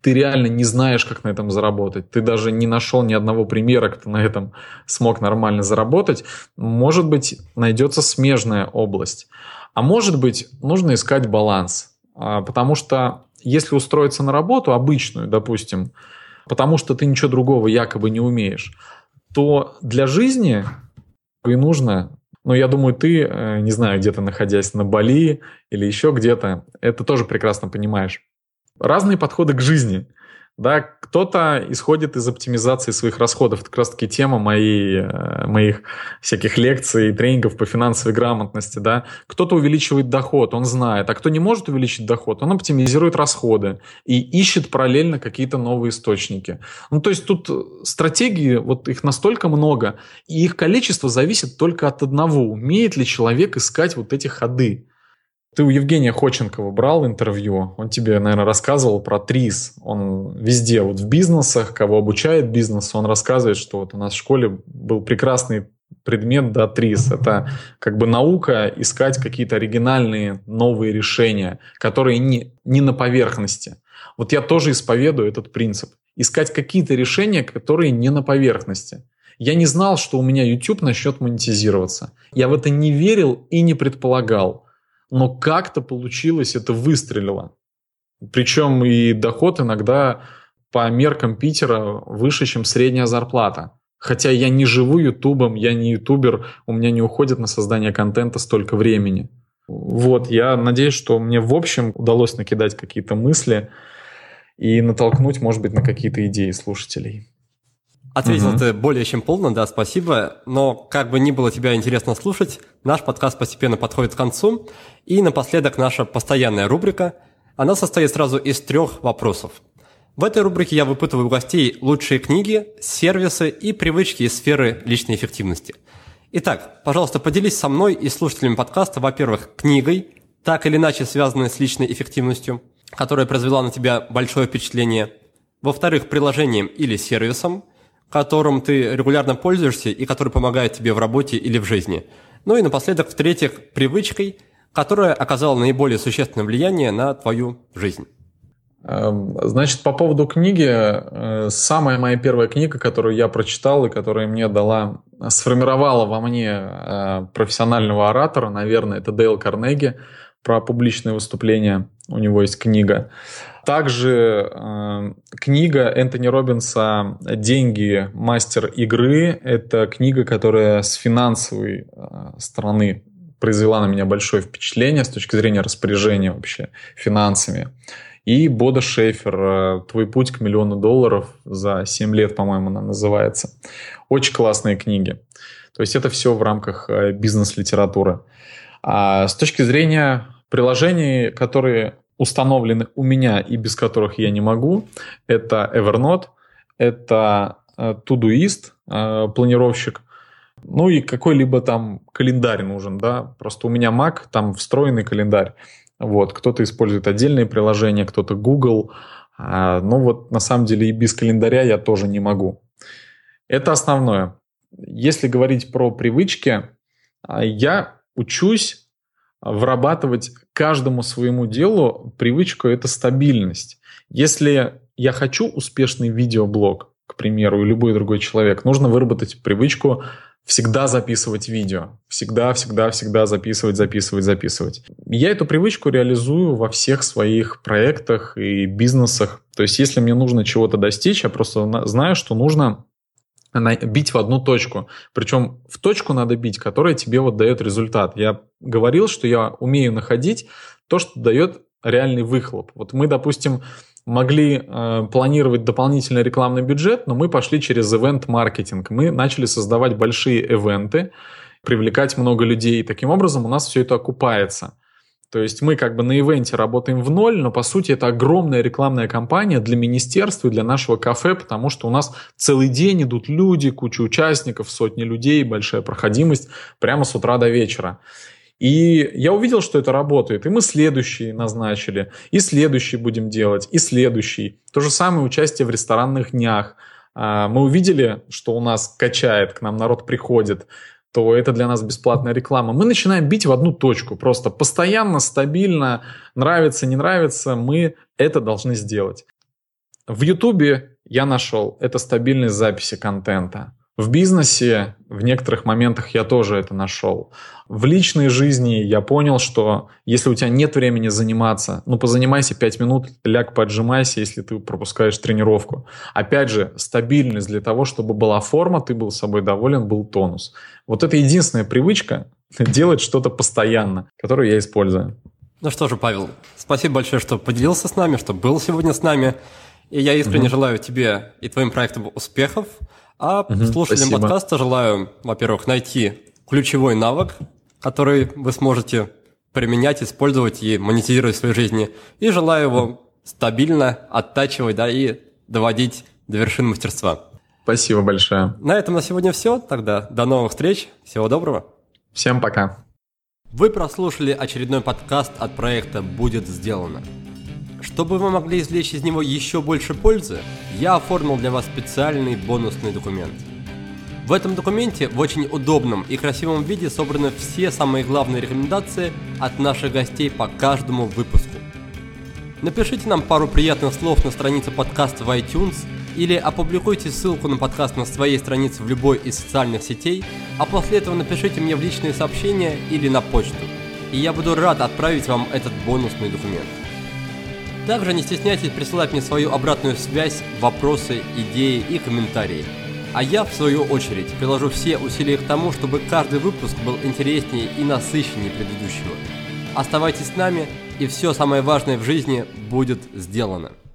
ты реально не знаешь, как на этом заработать, ты даже не нашел ни одного примера, кто на этом смог нормально заработать, может быть, найдется смежная область. А может быть, нужно искать баланс. А, потому что если устроиться на работу обычную, допустим, потому что ты ничего другого якобы не умеешь, то для жизни и нужно но я думаю, ты, э, не знаю, где-то находясь на Бали или еще где-то, это тоже прекрасно понимаешь. Разные подходы к жизни. Да, кто-то исходит из оптимизации своих расходов. Это как раз таки тема моей, э, моих всяких лекций и тренингов по финансовой грамотности. Да. Кто-то увеличивает доход, он знает. А кто не может увеличить доход, он оптимизирует расходы и ищет параллельно какие-то новые источники. Ну, то есть тут стратегии, вот их настолько много, и их количество зависит только от одного. Умеет ли человек искать вот эти ходы? Ты у Евгения Ходченкова брал интервью, он тебе, наверное, рассказывал про ТРИС. Он везде, вот в бизнесах, кого обучает бизнесу, он рассказывает, что вот у нас в школе был прекрасный предмет, да, ТРИС. Это как бы наука искать какие-то оригинальные новые решения, которые не, не на поверхности. Вот я тоже исповедую этот принцип. Искать какие-то решения, которые не на поверхности. Я не знал, что у меня YouTube начнет монетизироваться. Я в это не верил и не предполагал но как-то получилось, это выстрелило. Причем и доход иногда по меркам Питера выше, чем средняя зарплата. Хотя я не живу ютубом, я не ютубер, у меня не уходит на создание контента столько времени. Вот, я надеюсь, что мне в общем удалось накидать какие-то мысли и натолкнуть, может быть, на какие-то идеи слушателей. Ответил угу. ты более чем полно, да, спасибо. Но как бы ни было тебя интересно слушать, наш подкаст постепенно подходит к концу. И напоследок наша постоянная рубрика. Она состоит сразу из трех вопросов. В этой рубрике я выпытываю у гостей лучшие книги, сервисы и привычки из сферы личной эффективности. Итак, пожалуйста, поделись со мной и слушателями подкаста, во-первых, книгой, так или иначе связанной с личной эффективностью, которая произвела на тебя большое впечатление. Во-вторых, приложением или сервисом – которым ты регулярно пользуешься и который помогает тебе в работе или в жизни. Ну и напоследок, в-третьих, привычкой, которая оказала наиболее существенное влияние на твою жизнь. Эм, значит, по поводу книги, э, самая моя первая книга, которую я прочитал и которая мне дала, сформировала во мне э, профессионального оратора, наверное, это Дейл Карнеги про публичные выступления. У него есть книга. Также э, книга Энтони Робинса «Деньги. Мастер игры» — это книга, которая с финансовой э, стороны произвела на меня большое впечатление с точки зрения распоряжения вообще финансами. и Бода Шефер э, «Твой путь к миллиону долларов» за 7 лет, по-моему, она называется. Очень классные книги. То есть это все в рамках э, бизнес-литературы. А с точки зрения приложений, которые установлены у меня и без которых я не могу, это Evernote, это Todoist, планировщик, ну и какой-либо там календарь нужен, да. Просто у меня Mac, там встроенный календарь. Вот, кто-то использует отдельные приложения, кто-то Google. А, ну вот на самом деле и без календаря я тоже не могу. Это основное. Если говорить про привычки, а, я учусь вырабатывать каждому своему делу привычку – это стабильность. Если я хочу успешный видеоблог, к примеру, и любой другой человек, нужно выработать привычку всегда записывать видео. Всегда, всегда, всегда записывать, записывать, записывать. Я эту привычку реализую во всех своих проектах и бизнесах. То есть, если мне нужно чего-то достичь, я просто знаю, что нужно бить в одну точку. Причем в точку надо бить, которая тебе вот дает результат. Я говорил, что я умею находить то, что дает реальный выхлоп. Вот мы, допустим, могли э, планировать дополнительный рекламный бюджет, но мы пошли через ивент-маркетинг. Мы начали создавать большие ивенты, привлекать много людей. И таким образом у нас все это окупается. То есть мы как бы на ивенте работаем в ноль, но по сути это огромная рекламная кампания для министерства и для нашего кафе, потому что у нас целый день идут люди, куча участников, сотни людей, большая проходимость прямо с утра до вечера. И я увидел, что это работает, и мы следующий назначили, и следующий будем делать, и следующий. То же самое участие в ресторанных днях. А, мы увидели, что у нас качает, к нам народ приходит, то это для нас бесплатная реклама. Мы начинаем бить в одну точку, просто постоянно, стабильно, нравится, не нравится, мы это должны сделать. В Ютубе я нашел это стабильность записи контента. В бизнесе в некоторых моментах я тоже это нашел. В личной жизни я понял, что если у тебя нет времени заниматься, ну позанимайся 5 минут, ляг поджимайся, если ты пропускаешь тренировку. Опять же, стабильность для того, чтобы была форма, ты был собой доволен, был тонус. Вот это единственная привычка делать что-то постоянно, которую я использую. Ну что же, Павел, спасибо большое, что поделился с нами, что был сегодня с нами. И я искренне угу. желаю тебе и твоим проектам успехов. А угу, слушателям спасибо. подкаста желаю, во-первых, найти ключевой навык, который вы сможете применять, использовать и монетизировать в своей жизни. И желаю его стабильно оттачивать, да, и доводить до вершин мастерства. Спасибо большое. На этом на сегодня все. Тогда до новых встреч. Всего доброго. Всем пока. Вы прослушали очередной подкаст от проекта «Будет сделано». Чтобы вы могли извлечь из него еще больше пользы, я оформил для вас специальный бонусный документ. В этом документе в очень удобном и красивом виде собраны все самые главные рекомендации от наших гостей по каждому выпуску. Напишите нам пару приятных слов на странице подкаста в iTunes или опубликуйте ссылку на подкаст на своей странице в любой из социальных сетей, а после этого напишите мне в личные сообщения или на почту, и я буду рад отправить вам этот бонусный документ. Также не стесняйтесь присылать мне свою обратную связь, вопросы, идеи и комментарии. А я, в свою очередь, приложу все усилия к тому, чтобы каждый выпуск был интереснее и насыщеннее предыдущего. Оставайтесь с нами, и все самое важное в жизни будет сделано.